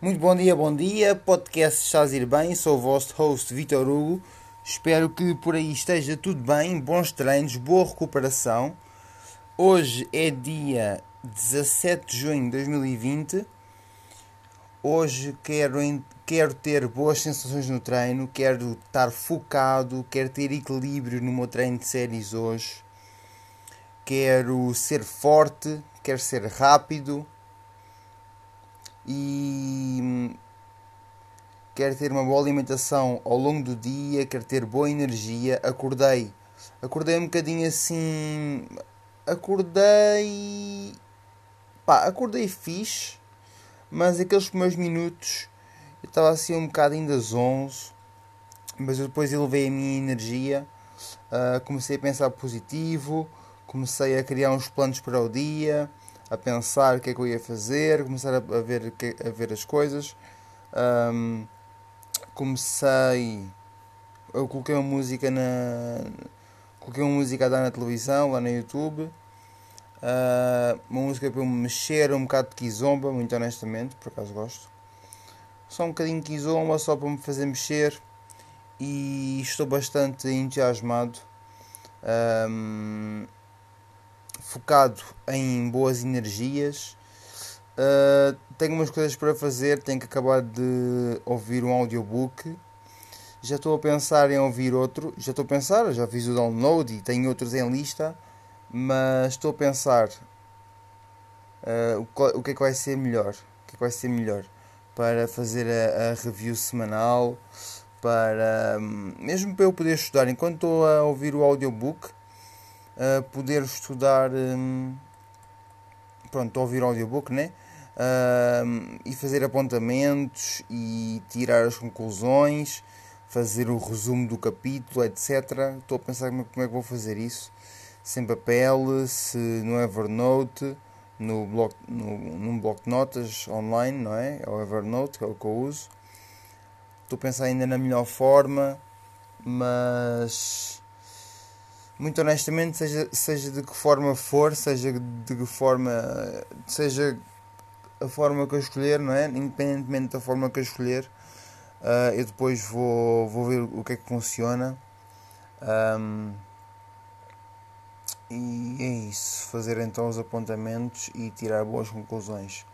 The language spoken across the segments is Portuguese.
Muito bom dia, bom dia. Podcast Estás ir bem? Sou o vosso host Vitor Hugo. Espero que por aí esteja tudo bem, bons treinos, boa recuperação. Hoje é dia 17 de junho de 2020. Hoje quero, quero ter boas sensações no treino, quero estar focado, quero ter equilíbrio no meu treino de séries hoje. Quero ser forte, quero ser rápido e quero ter uma boa alimentação ao longo do dia, quero ter boa energia. Acordei, acordei um bocadinho assim. Acordei. Pá, acordei fixe, mas aqueles primeiros minutos eu estava assim um bocado ainda às 11, mas depois elevei a minha energia, uh, comecei a pensar positivo, comecei a criar uns planos para o dia a pensar o que é que eu ia fazer, começar a, ver, a ver as coisas. Um, comecei. Eu coloquei uma música na. Coloquei uma música a dar na televisão, lá no YouTube. Uh, uma música para eu me mexer, um bocado de kizomba, muito honestamente, por acaso gosto. Só um bocadinho de kizomba, só para me fazer mexer. E estou bastante entusiasmado. Um, focado em boas energias. Uh, tenho umas coisas para fazer, tenho que acabar de ouvir um audiobook. Já estou a pensar em ouvir outro. Já estou a pensar, já fiz o download e tenho outros em lista. Mas estou a pensar uh, o, que é que vai ser melhor. O que é que vai ser melhor para fazer a, a review semanal. Para mesmo para eu poder estudar enquanto estou a ouvir o audiobook uh, poder estudar, um, pronto, ouvir audiobook, né? Uh, e fazer apontamentos e tirar as conclusões, fazer o resumo do capítulo, etc. Estou a pensar como, como é que vou fazer isso. Sem papel, se no Evernote, no bloco, no, num bloco de notas online, não é? É o Evernote, que é o que eu uso. Estou a pensar ainda na melhor forma, mas muito honestamente, seja, seja de que forma for, seja de que forma, seja a forma que eu escolher, não é? Independentemente da forma que eu escolher, uh, eu depois vou, vou ver o que é que funciona. Um, e é isso, fazer então os apontamentos e tirar boas conclusões.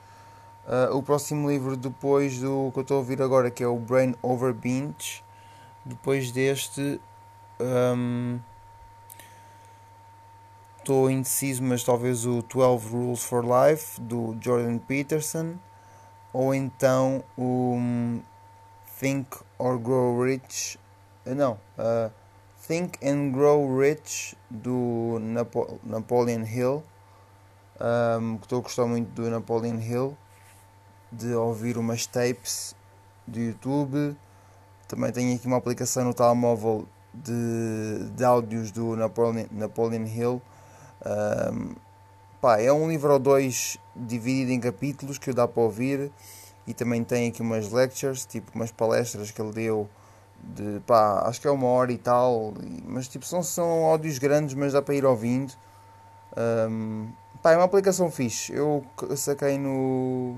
Uh, o próximo livro depois do que eu estou a ouvir agora, que é o Brain Over Binge, depois deste. Um, estou indeciso, mas talvez o 12 Rules for Life do Jordan Peterson ou então o um, Think or Grow Rich, eh, não, uh, Think and Grow Rich do Napo Napoleon Hill, um, que estou a gostar muito do Napoleon Hill, de ouvir umas tapes do YouTube. Também tenho aqui uma aplicação no telemóvel de, de áudios do Napoleon, Napoleon Hill um, pá, é um livro ou dois dividido em capítulos que dá para ouvir e também tem aqui umas lectures, tipo umas palestras que ele deu de pá, acho que é uma hora e tal, mas tipo são, são áudios grandes, mas dá para ir ouvindo. Um, pá, é uma aplicação fixe. Eu saquei no.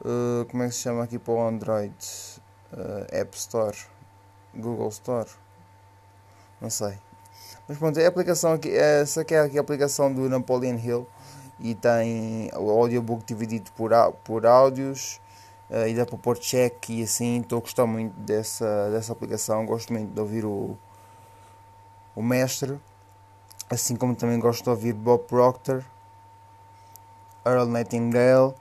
Uh, como é que se chama aqui para o Android? Uh, App Store, Google Store, não sei. Mas pronto, a aplicação aqui, essa é aqui a aplicação do Napoleon Hill e tem o audiobook dividido por, por áudios uh, e dá para pôr check e assim. Estou a gostar muito dessa, dessa aplicação, gosto muito de ouvir o, o mestre, assim como também gosto de ouvir Bob Proctor, Earl Nightingale,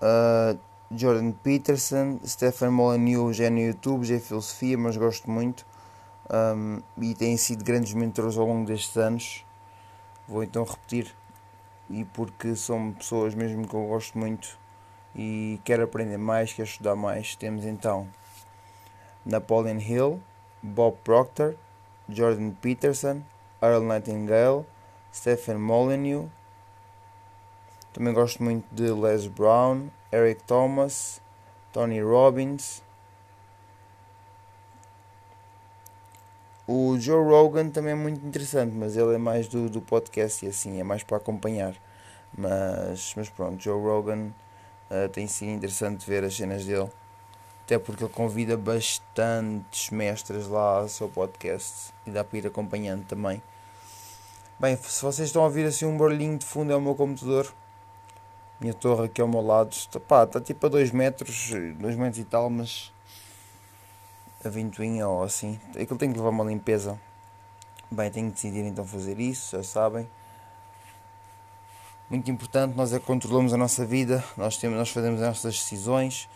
uh, Jordan Peterson, Stephen Molyneux já é no YouTube, já é filosofia, mas gosto muito um, e têm sido grandes mentores ao longo destes anos. Vou então repetir, e porque são pessoas mesmo que eu gosto muito e quero aprender mais, quero estudar mais. Temos então Napoleon Hill, Bob Proctor, Jordan Peterson, Earl Nightingale, Stephen Molyneux. Também gosto muito de Les Brown, Eric Thomas, Tony Robbins, O Joe Rogan também é muito interessante, mas ele é mais do, do podcast e assim, é mais para acompanhar. Mas, mas pronto, Joe Rogan Uh, tem sido interessante ver as cenas dele. Até porque ele convida bastantes mestres lá ao seu podcast e dá para ir acompanhando também. Bem, se vocês estão a ouvir assim um barulhinho de fundo é o meu computador. Minha torre aqui ao meu lado. Está, pá, está tipo a 2 metros, 2 metros e tal, mas a ventoinha ou assim. Aquilo tem que levar uma limpeza. Bem, tenho que decidir então fazer isso, já sabem. Muito importante, nós é que controlamos a nossa vida, nós, temos, nós fazemos as nossas decisões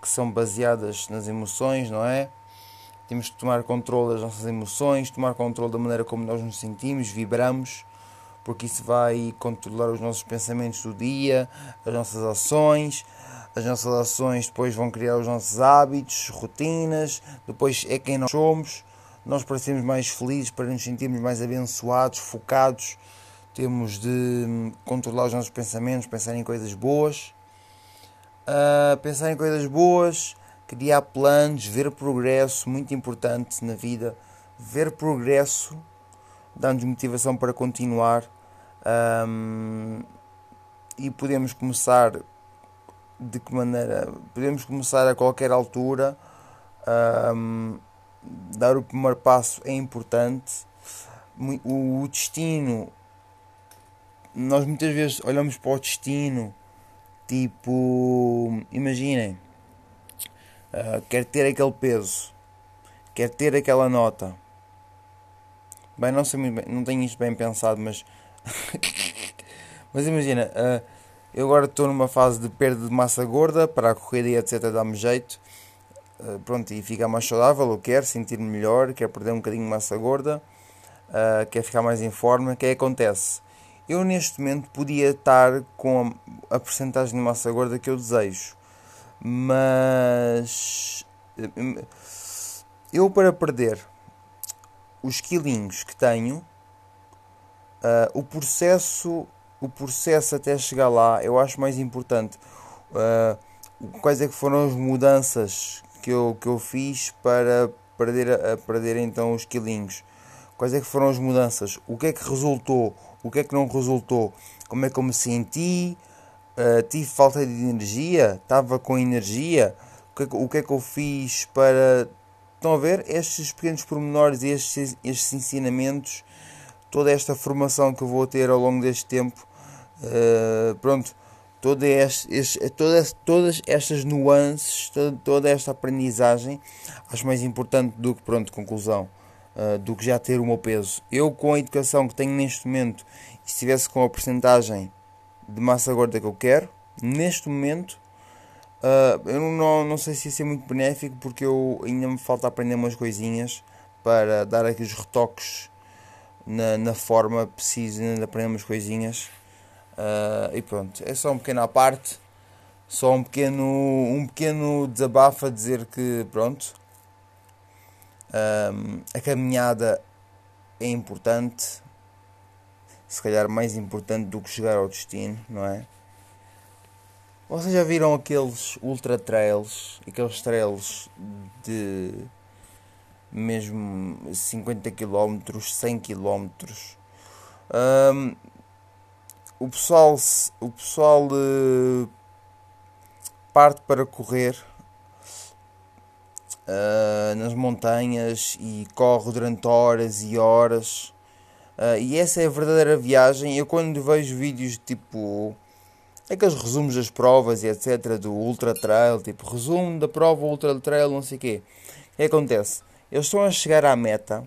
que são baseadas nas emoções, não é? Temos que tomar controle das nossas emoções, tomar controle da maneira como nós nos sentimos, vibramos, porque isso vai controlar os nossos pensamentos do dia, as nossas ações. As nossas ações depois vão criar os nossos hábitos, rotinas, depois é quem nós somos. Nós para sermos mais felizes, para nos sentirmos mais abençoados, focados, temos de controlar os nossos pensamentos, pensar em coisas boas, uh, pensar em coisas boas, criar planos, ver progresso, muito importante na vida, ver progresso, dá-nos motivação para continuar um, e podemos começar de que maneira? Podemos começar a qualquer altura, um, dar o primeiro passo é importante, o destino nós muitas vezes olhamos para o destino, tipo, imaginem, uh, quer ter aquele peso, quer ter aquela nota. Bem, não sei muito bem, não tenho isto bem pensado, mas. mas imagina, uh, eu agora estou numa fase de perda de massa gorda, para a corrida e etc. dá-me jeito. Uh, pronto, e ficar mais saudável, eu quero sentir-me melhor, quero perder um bocadinho de massa gorda, uh, quero ficar mais em forma. O que é que acontece? Eu neste momento podia estar com a, a porcentagem de massa gorda que eu desejo, mas eu para perder os quilinhos que tenho, uh, o processo o processo até chegar lá eu acho mais importante. Uh, quais é que foram as mudanças que eu, que eu fiz para perder, a, perder então os quilinhos? Quais é que foram as mudanças? O que é que resultou? o que é que não resultou, como é que eu me senti, uh, tive falta de energia, estava com energia, o que, é que, o que é que eu fiz para. Estão a ver? Estes pequenos pormenores estes, estes ensinamentos, toda esta formação que eu vou ter ao longo deste tempo, uh, pronto, toda este, este, todas, todas estas nuances, toda, toda esta aprendizagem, acho mais importante do que, pronto, conclusão uh, do que já ter o meu peso. Eu, com a educação que tenho neste momento, se estivesse com a porcentagem de massa gorda que eu quero, neste momento, uh, eu não, não sei se ia ser muito benéfico, porque eu ainda me falta aprender umas coisinhas para dar aqui os retoques na, na forma, preciso ainda aprender umas coisinhas. Uh, e pronto, é só um pequeno à parte, só um pequeno, um pequeno desabafo a dizer que pronto, um, a caminhada é importante, se calhar mais importante do que chegar ao destino, não é? Vocês já viram aqueles ultra trails, aqueles trails de mesmo 50 km, 100 km? Um, o pessoal, o pessoal uh, parte para correr uh, nas montanhas e corre durante horas e horas. Uh, e essa é a verdadeira viagem. Eu quando vejo vídeos tipo aqueles resumos das provas e etc. do Ultra Trail, tipo resumo da prova Ultra Trail, não sei o quê. O que acontece? Eles estão a chegar à meta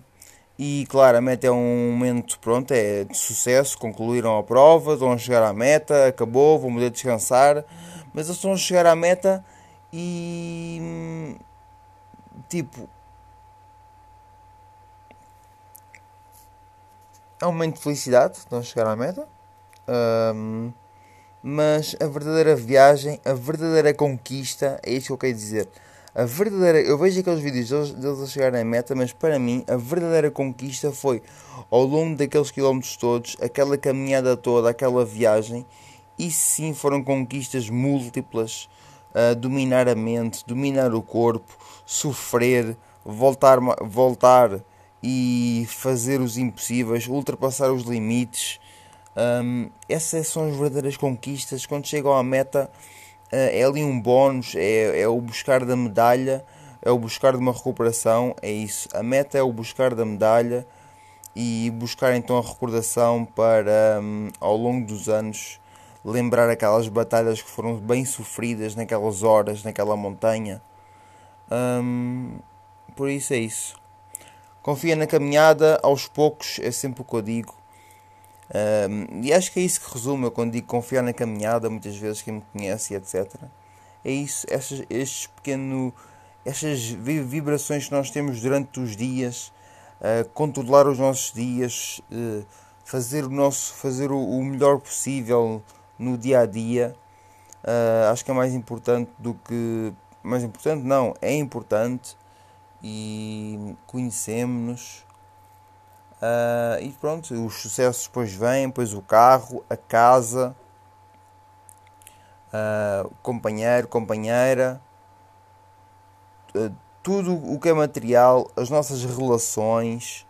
e meta é um momento pronto, é de sucesso, concluíram a prova, a chegar à meta, acabou, vão poder descansar, mas eles estão a chegar à meta e tipo. É um momento de felicidade, estão a chegar à meta. Um, mas a verdadeira viagem, a verdadeira conquista, é isso que eu quero dizer. A verdadeira, eu vejo aqueles vídeos deles, deles a chegarem à meta, mas para mim a verdadeira conquista foi ao longo daqueles quilómetros todos, aquela caminhada toda, aquela viagem, e sim foram conquistas múltiplas. Uh, dominar a mente, dominar o corpo, sofrer, voltar, voltar e fazer os impossíveis, ultrapassar os limites. Um, essas são as verdadeiras conquistas. Quando chegam à meta, é ali um bónus, é, é o buscar da medalha, é o buscar de uma recuperação, é isso. A meta é o buscar da medalha e buscar então a recordação para um, ao longo dos anos lembrar aquelas batalhas que foram bem sofridas naquelas horas, naquela montanha. Um, por isso é isso. Confia na caminhada, aos poucos, é sempre o que eu digo. E acho que é isso que resume eu quando digo confiar na caminhada, muitas vezes quem me conhece, etc. É isso, estas, estes pequeno, estas vibrações que nós temos durante os dias, uh, controlar os nossos dias, uh, fazer o nosso, fazer o, o, melhor possível no dia a dia. Uh, acho que é mais importante do que mais importante não, é importante e conhecemos-nos Uh, e pronto, os sucessos depois vêm, depois o carro, a casa, uh, companheiro, companheira, uh, tudo o que é material, as nossas relações,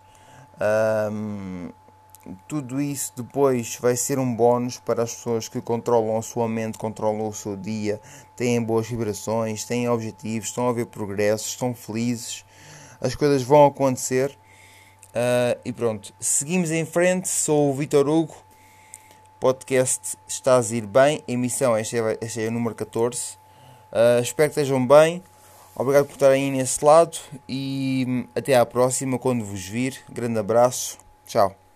tudo isso depois vai ser um bónus para as pessoas que controlam a sua mente, controlam o seu dia, têm boas vibrações, têm objetivos, estão a ver progressos, estão felizes, as coisas vão acontecer Uh, e pronto, seguimos em frente. Sou o Vitor Hugo. Podcast está a ir bem. Emissão, este é, este é o número 14. Uh, ah, espero que estejam bem. Obrigado por estarem nesse lado. E hum, até à próxima quando vos vir. Grande abraço. Tchau.